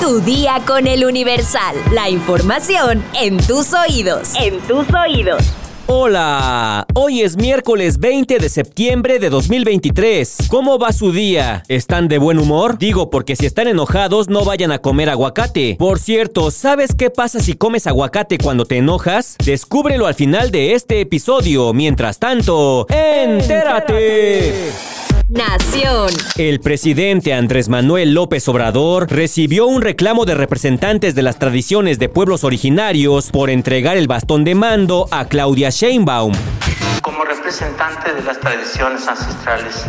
Tu día con el Universal. La información en tus oídos. En tus oídos. Hola, hoy es miércoles 20 de septiembre de 2023. ¿Cómo va su día? ¿Están de buen humor? Digo porque si están enojados no vayan a comer aguacate. Por cierto, ¿sabes qué pasa si comes aguacate cuando te enojas? Descúbrelo al final de este episodio. Mientras tanto, entérate. Nación. El presidente Andrés Manuel López Obrador recibió un reclamo de representantes de las tradiciones de pueblos originarios por entregar el bastón de mando a Claudia Sheinbaum. Como representante de las tradiciones ancestrales,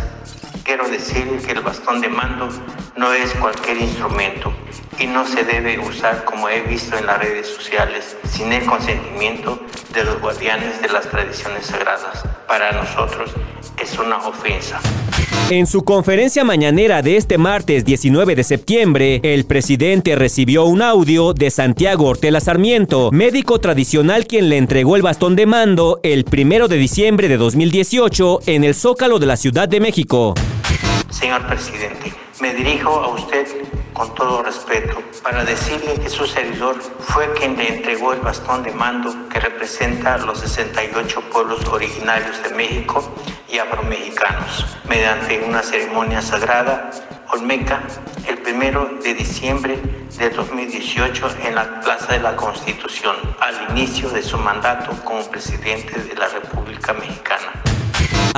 quiero decir que el bastón de mando no es cualquier instrumento y no se debe usar como he visto en las redes sociales sin el consentimiento de los guardianes de las tradiciones sagradas. Para nosotros es una ofensa. En su conferencia mañanera de este martes 19 de septiembre, el presidente recibió un audio de Santiago Ortela Sarmiento, médico tradicional quien le entregó el bastón de mando el primero de diciembre de 2018 en el Zócalo de la Ciudad de México. Señor presidente, me dirijo a usted con todo respeto para decirle que su servidor fue quien le entregó el bastón de mando que representa a los 68 pueblos originarios de México y afromexicanos mediante una ceremonia sagrada olmeca el primero de diciembre de 2018 en la Plaza de la Constitución al inicio de su mandato como presidente de la República Mexicana.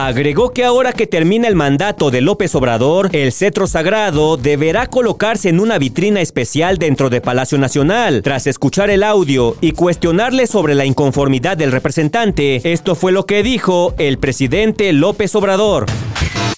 Agregó que ahora que termina el mandato de López Obrador, el cetro sagrado deberá colocarse en una vitrina especial dentro de Palacio Nacional. Tras escuchar el audio y cuestionarle sobre la inconformidad del representante, esto fue lo que dijo el presidente López Obrador.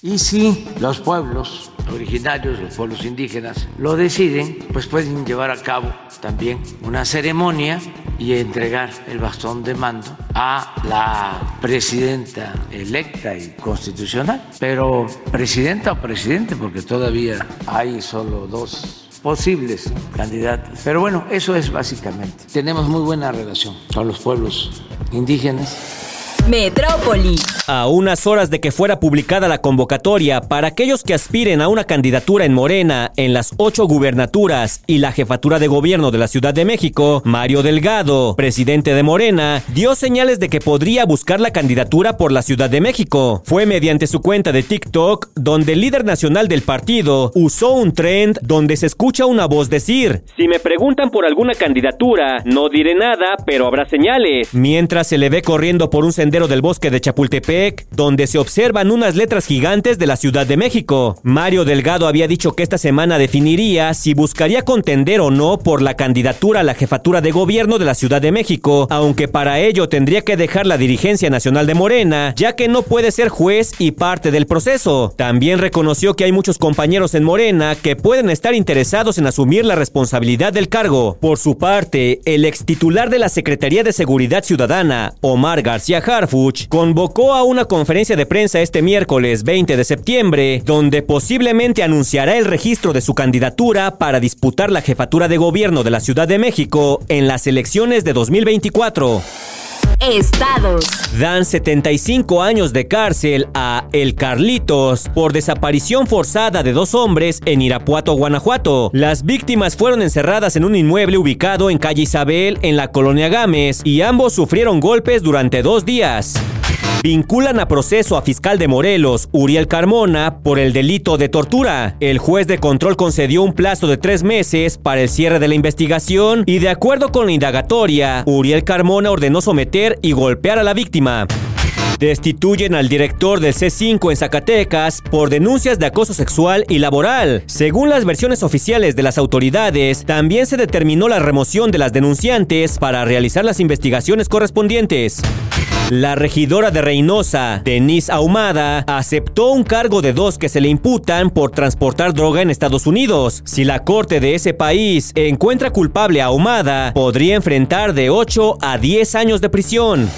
Y si los pueblos originarios, los pueblos indígenas, lo deciden, pues pueden llevar a cabo también una ceremonia y entregar el bastón de mando a la presidenta electa y constitucional. Pero presidenta o presidente, porque todavía hay solo dos posibles candidatos. Pero bueno, eso es básicamente. Tenemos muy buena relación con los pueblos indígenas Metrópoli. A unas horas de que fuera publicada la convocatoria para aquellos que aspiren a una candidatura en Morena en las ocho gubernaturas y la jefatura de gobierno de la Ciudad de México, Mario Delgado, presidente de Morena, dio señales de que podría buscar la candidatura por la Ciudad de México. Fue mediante su cuenta de TikTok donde el líder nacional del partido usó un trend donde se escucha una voz decir, si me preguntan por alguna candidatura, no diré nada, pero habrá señales. Mientras se le ve corriendo por un sendero del bosque de Chapultepec, donde se observan unas letras gigantes de la Ciudad de México. Mario Delgado había dicho que esta semana definiría si buscaría contender o no por la candidatura a la jefatura de gobierno de la Ciudad de México, aunque para ello tendría que dejar la dirigencia nacional de Morena, ya que no puede ser juez y parte del proceso. También reconoció que hay muchos compañeros en Morena que pueden estar interesados en asumir la responsabilidad del cargo. Por su parte, el ex titular de la Secretaría de Seguridad Ciudadana, Omar García Jara, convocó a una conferencia de prensa este miércoles 20 de septiembre, donde posiblemente anunciará el registro de su candidatura para disputar la jefatura de gobierno de la Ciudad de México en las elecciones de 2024. Estados. Dan 75 años de cárcel a El Carlitos por desaparición forzada de dos hombres en Irapuato, Guanajuato. Las víctimas fueron encerradas en un inmueble ubicado en calle Isabel, en la colonia Gámez, y ambos sufrieron golpes durante dos días. Vinculan a proceso a fiscal de Morelos, Uriel Carmona, por el delito de tortura. El juez de control concedió un plazo de tres meses para el cierre de la investigación y de acuerdo con la indagatoria, Uriel Carmona ordenó someter y golpear a la víctima. Destituyen al director del C5 en Zacatecas por denuncias de acoso sexual y laboral. Según las versiones oficiales de las autoridades, también se determinó la remoción de las denunciantes para realizar las investigaciones correspondientes. La regidora de Reynosa, Denise Ahumada, aceptó un cargo de dos que se le imputan por transportar droga en Estados Unidos. Si la corte de ese país encuentra culpable a Ahumada, podría enfrentar de 8 a 10 años de prisión.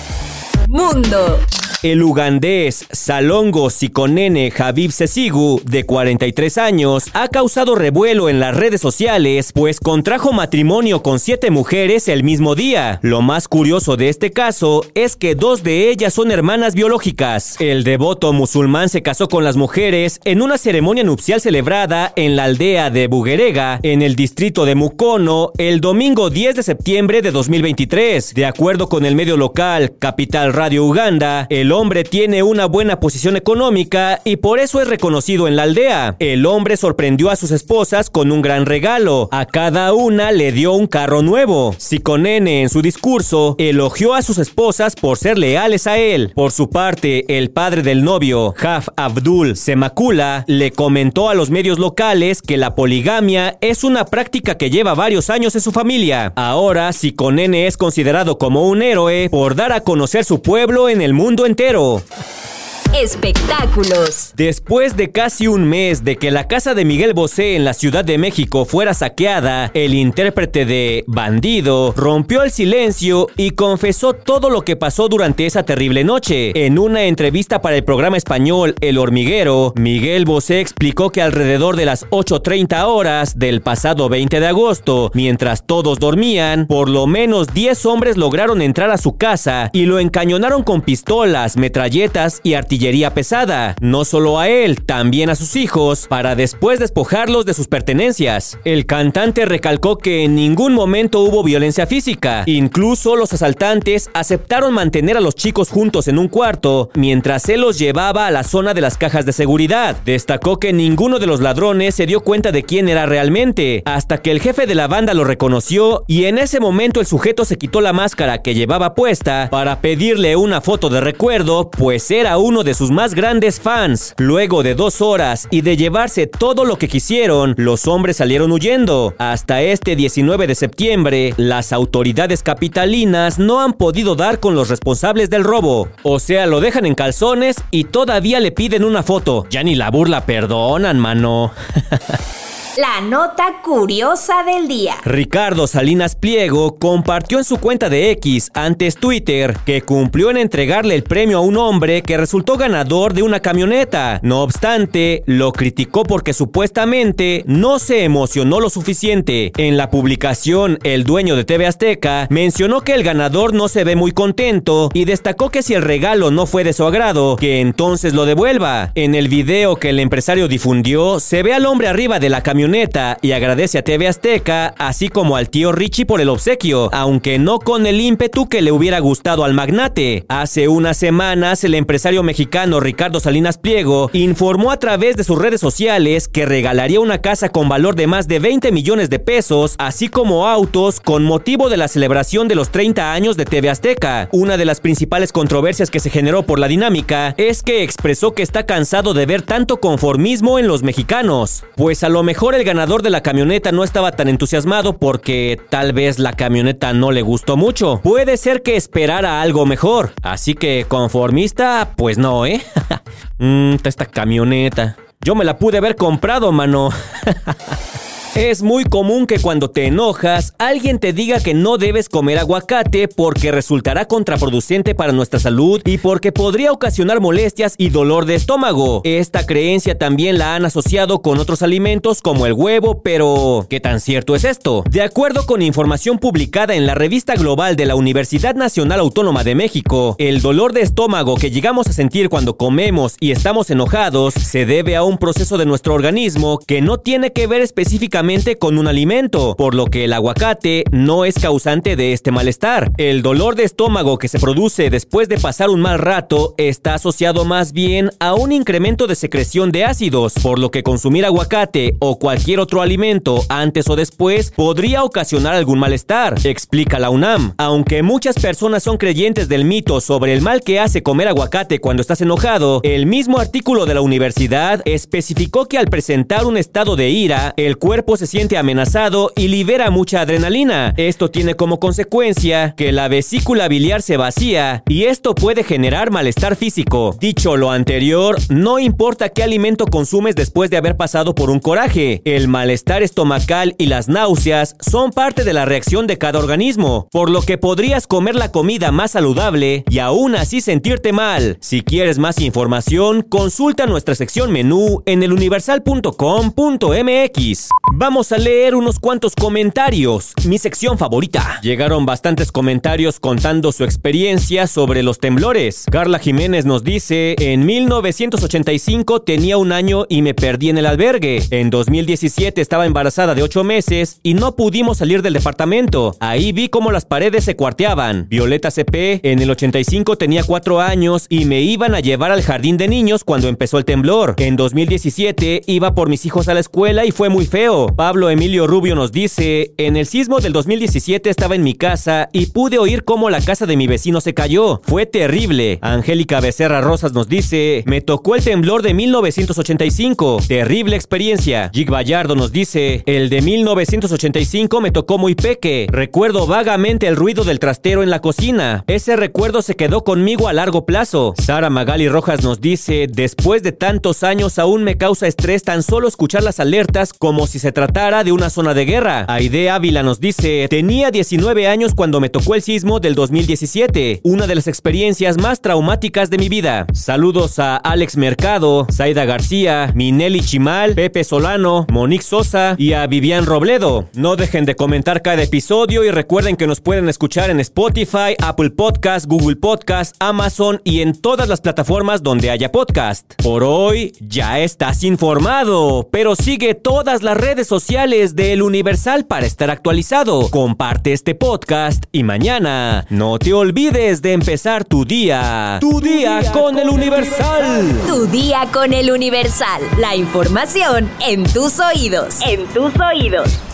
Mundo. El ugandés Salongo Sikonene Habib Sesigu, de 43 años, ha causado revuelo en las redes sociales, pues contrajo matrimonio con siete mujeres el mismo día. Lo más curioso de este caso es que dos de ellas son hermanas biológicas. El devoto musulmán se casó con las mujeres en una ceremonia nupcial celebrada en la aldea de Bugerega, en el distrito de Mukono, el domingo 10 de septiembre de 2023. De acuerdo con el medio local Capital Radio Uganda, el hombre tiene una buena posición económica y por eso es reconocido en la aldea. El hombre sorprendió a sus esposas con un gran regalo. A cada una le dio un carro nuevo. Sikonene en su discurso elogió a sus esposas por ser leales a él. Por su parte, el padre del novio, Haf Abdul Semakula, le comentó a los medios locales que la poligamia es una práctica que lleva varios años en su familia. Ahora, Sikonene es considerado como un héroe por dar a conocer su pueblo en el mundo entero Vaqueiro. Espectáculos. Después de casi un mes de que la casa de Miguel Bosé en la Ciudad de México fuera saqueada, el intérprete de Bandido rompió el silencio y confesó todo lo que pasó durante esa terrible noche. En una entrevista para el programa español El Hormiguero, Miguel Bosé explicó que alrededor de las 8.30 horas del pasado 20 de agosto, mientras todos dormían, por lo menos 10 hombres lograron entrar a su casa y lo encañonaron con pistolas, metralletas y artillería pesada, no solo a él, también a sus hijos, para después despojarlos de sus pertenencias. El cantante recalcó que en ningún momento hubo violencia física, incluso los asaltantes aceptaron mantener a los chicos juntos en un cuarto mientras él los llevaba a la zona de las cajas de seguridad. Destacó que ninguno de los ladrones se dio cuenta de quién era realmente, hasta que el jefe de la banda lo reconoció y en ese momento el sujeto se quitó la máscara que llevaba puesta para pedirle una foto de recuerdo, pues era uno de sus más grandes fans. Luego de dos horas y de llevarse todo lo que quisieron, los hombres salieron huyendo. Hasta este 19 de septiembre, las autoridades capitalinas no han podido dar con los responsables del robo. O sea, lo dejan en calzones y todavía le piden una foto. Ya ni la burla perdonan, mano. La nota curiosa del día. Ricardo Salinas Pliego compartió en su cuenta de X, antes Twitter, que cumplió en entregarle el premio a un hombre que resultó ganador de una camioneta. No obstante, lo criticó porque supuestamente no se emocionó lo suficiente. En la publicación, el dueño de TV Azteca mencionó que el ganador no se ve muy contento y destacó que si el regalo no fue de su agrado, que entonces lo devuelva. En el video que el empresario difundió, se ve al hombre arriba de la camioneta y agradece a TV Azteca, así como al tío Richie por el obsequio, aunque no con el ímpetu que le hubiera gustado al magnate. Hace unas semanas, el empresario mexicano Ricardo Salinas Pliego informó a través de sus redes sociales que regalaría una casa con valor de más de 20 millones de pesos, así como autos con motivo de la celebración de los 30 años de TV Azteca. Una de las principales controversias que se generó por la dinámica es que expresó que está cansado de ver tanto conformismo en los mexicanos, pues a lo mejor el ganador de la camioneta no estaba tan entusiasmado porque tal vez la camioneta no le gustó mucho. Puede ser que esperara algo mejor. Así que conformista, pues no, ¿eh? Mmm, esta camioneta. Yo me la pude haber comprado, mano. Es muy común que cuando te enojas, alguien te diga que no debes comer aguacate porque resultará contraproducente para nuestra salud y porque podría ocasionar molestias y dolor de estómago. Esta creencia también la han asociado con otros alimentos como el huevo, pero ¿qué tan cierto es esto? De acuerdo con información publicada en la revista global de la Universidad Nacional Autónoma de México, el dolor de estómago que llegamos a sentir cuando comemos y estamos enojados se debe a un proceso de nuestro organismo que no tiene que ver específicamente con un alimento, por lo que el aguacate no es causante de este malestar. El dolor de estómago que se produce después de pasar un mal rato está asociado más bien a un incremento de secreción de ácidos, por lo que consumir aguacate o cualquier otro alimento antes o después podría ocasionar algún malestar, explica la UNAM. Aunque muchas personas son creyentes del mito sobre el mal que hace comer aguacate cuando estás enojado, el mismo artículo de la universidad especificó que al presentar un estado de ira, el cuerpo se siente amenazado y libera mucha adrenalina. Esto tiene como consecuencia que la vesícula biliar se vacía y esto puede generar malestar físico. Dicho lo anterior, no importa qué alimento consumes después de haber pasado por un coraje, el malestar estomacal y las náuseas son parte de la reacción de cada organismo, por lo que podrías comer la comida más saludable y aún así sentirte mal. Si quieres más información, consulta nuestra sección menú en eluniversal.com.mx. Vamos a leer unos cuantos comentarios, mi sección favorita. Llegaron bastantes comentarios contando su experiencia sobre los temblores. Carla Jiménez nos dice, en 1985 tenía un año y me perdí en el albergue. En 2017 estaba embarazada de 8 meses y no pudimos salir del departamento. Ahí vi cómo las paredes se cuarteaban. Violeta CP en el 85 tenía 4 años y me iban a llevar al jardín de niños cuando empezó el temblor. En 2017 iba por mis hijos a la escuela y fue muy feo. Pablo Emilio Rubio nos dice, en el sismo del 2017 estaba en mi casa y pude oír cómo la casa de mi vecino se cayó. Fue terrible. Angélica Becerra Rosas nos dice, me tocó el temblor de 1985. Terrible experiencia. Jig Vallardo nos dice, el de 1985 me tocó muy peque. Recuerdo vagamente el ruido del trastero en la cocina. Ese recuerdo se quedó conmigo a largo plazo. Sara Magali Rojas nos dice, después de tantos años aún me causa estrés tan solo escuchar las alertas como si se tratara de una zona de guerra. Aide Ávila nos dice, tenía 19 años cuando me tocó el sismo del 2017, una de las experiencias más traumáticas de mi vida. Saludos a Alex Mercado, Zaida García, Minelli Chimal, Pepe Solano, Monique Sosa y a Vivian Robledo. No dejen de comentar cada episodio y recuerden que nos pueden escuchar en Spotify, Apple Podcast, Google Podcast, Amazon y en todas las plataformas donde haya podcast. Por hoy ya estás informado, pero sigue todas las redes sociales de El Universal para estar actualizado. Comparte este podcast y mañana no te olvides de empezar tu día. Tu, día, con, El Universal. Tu día con El Universal. La información en tus oídos. En tus oídos.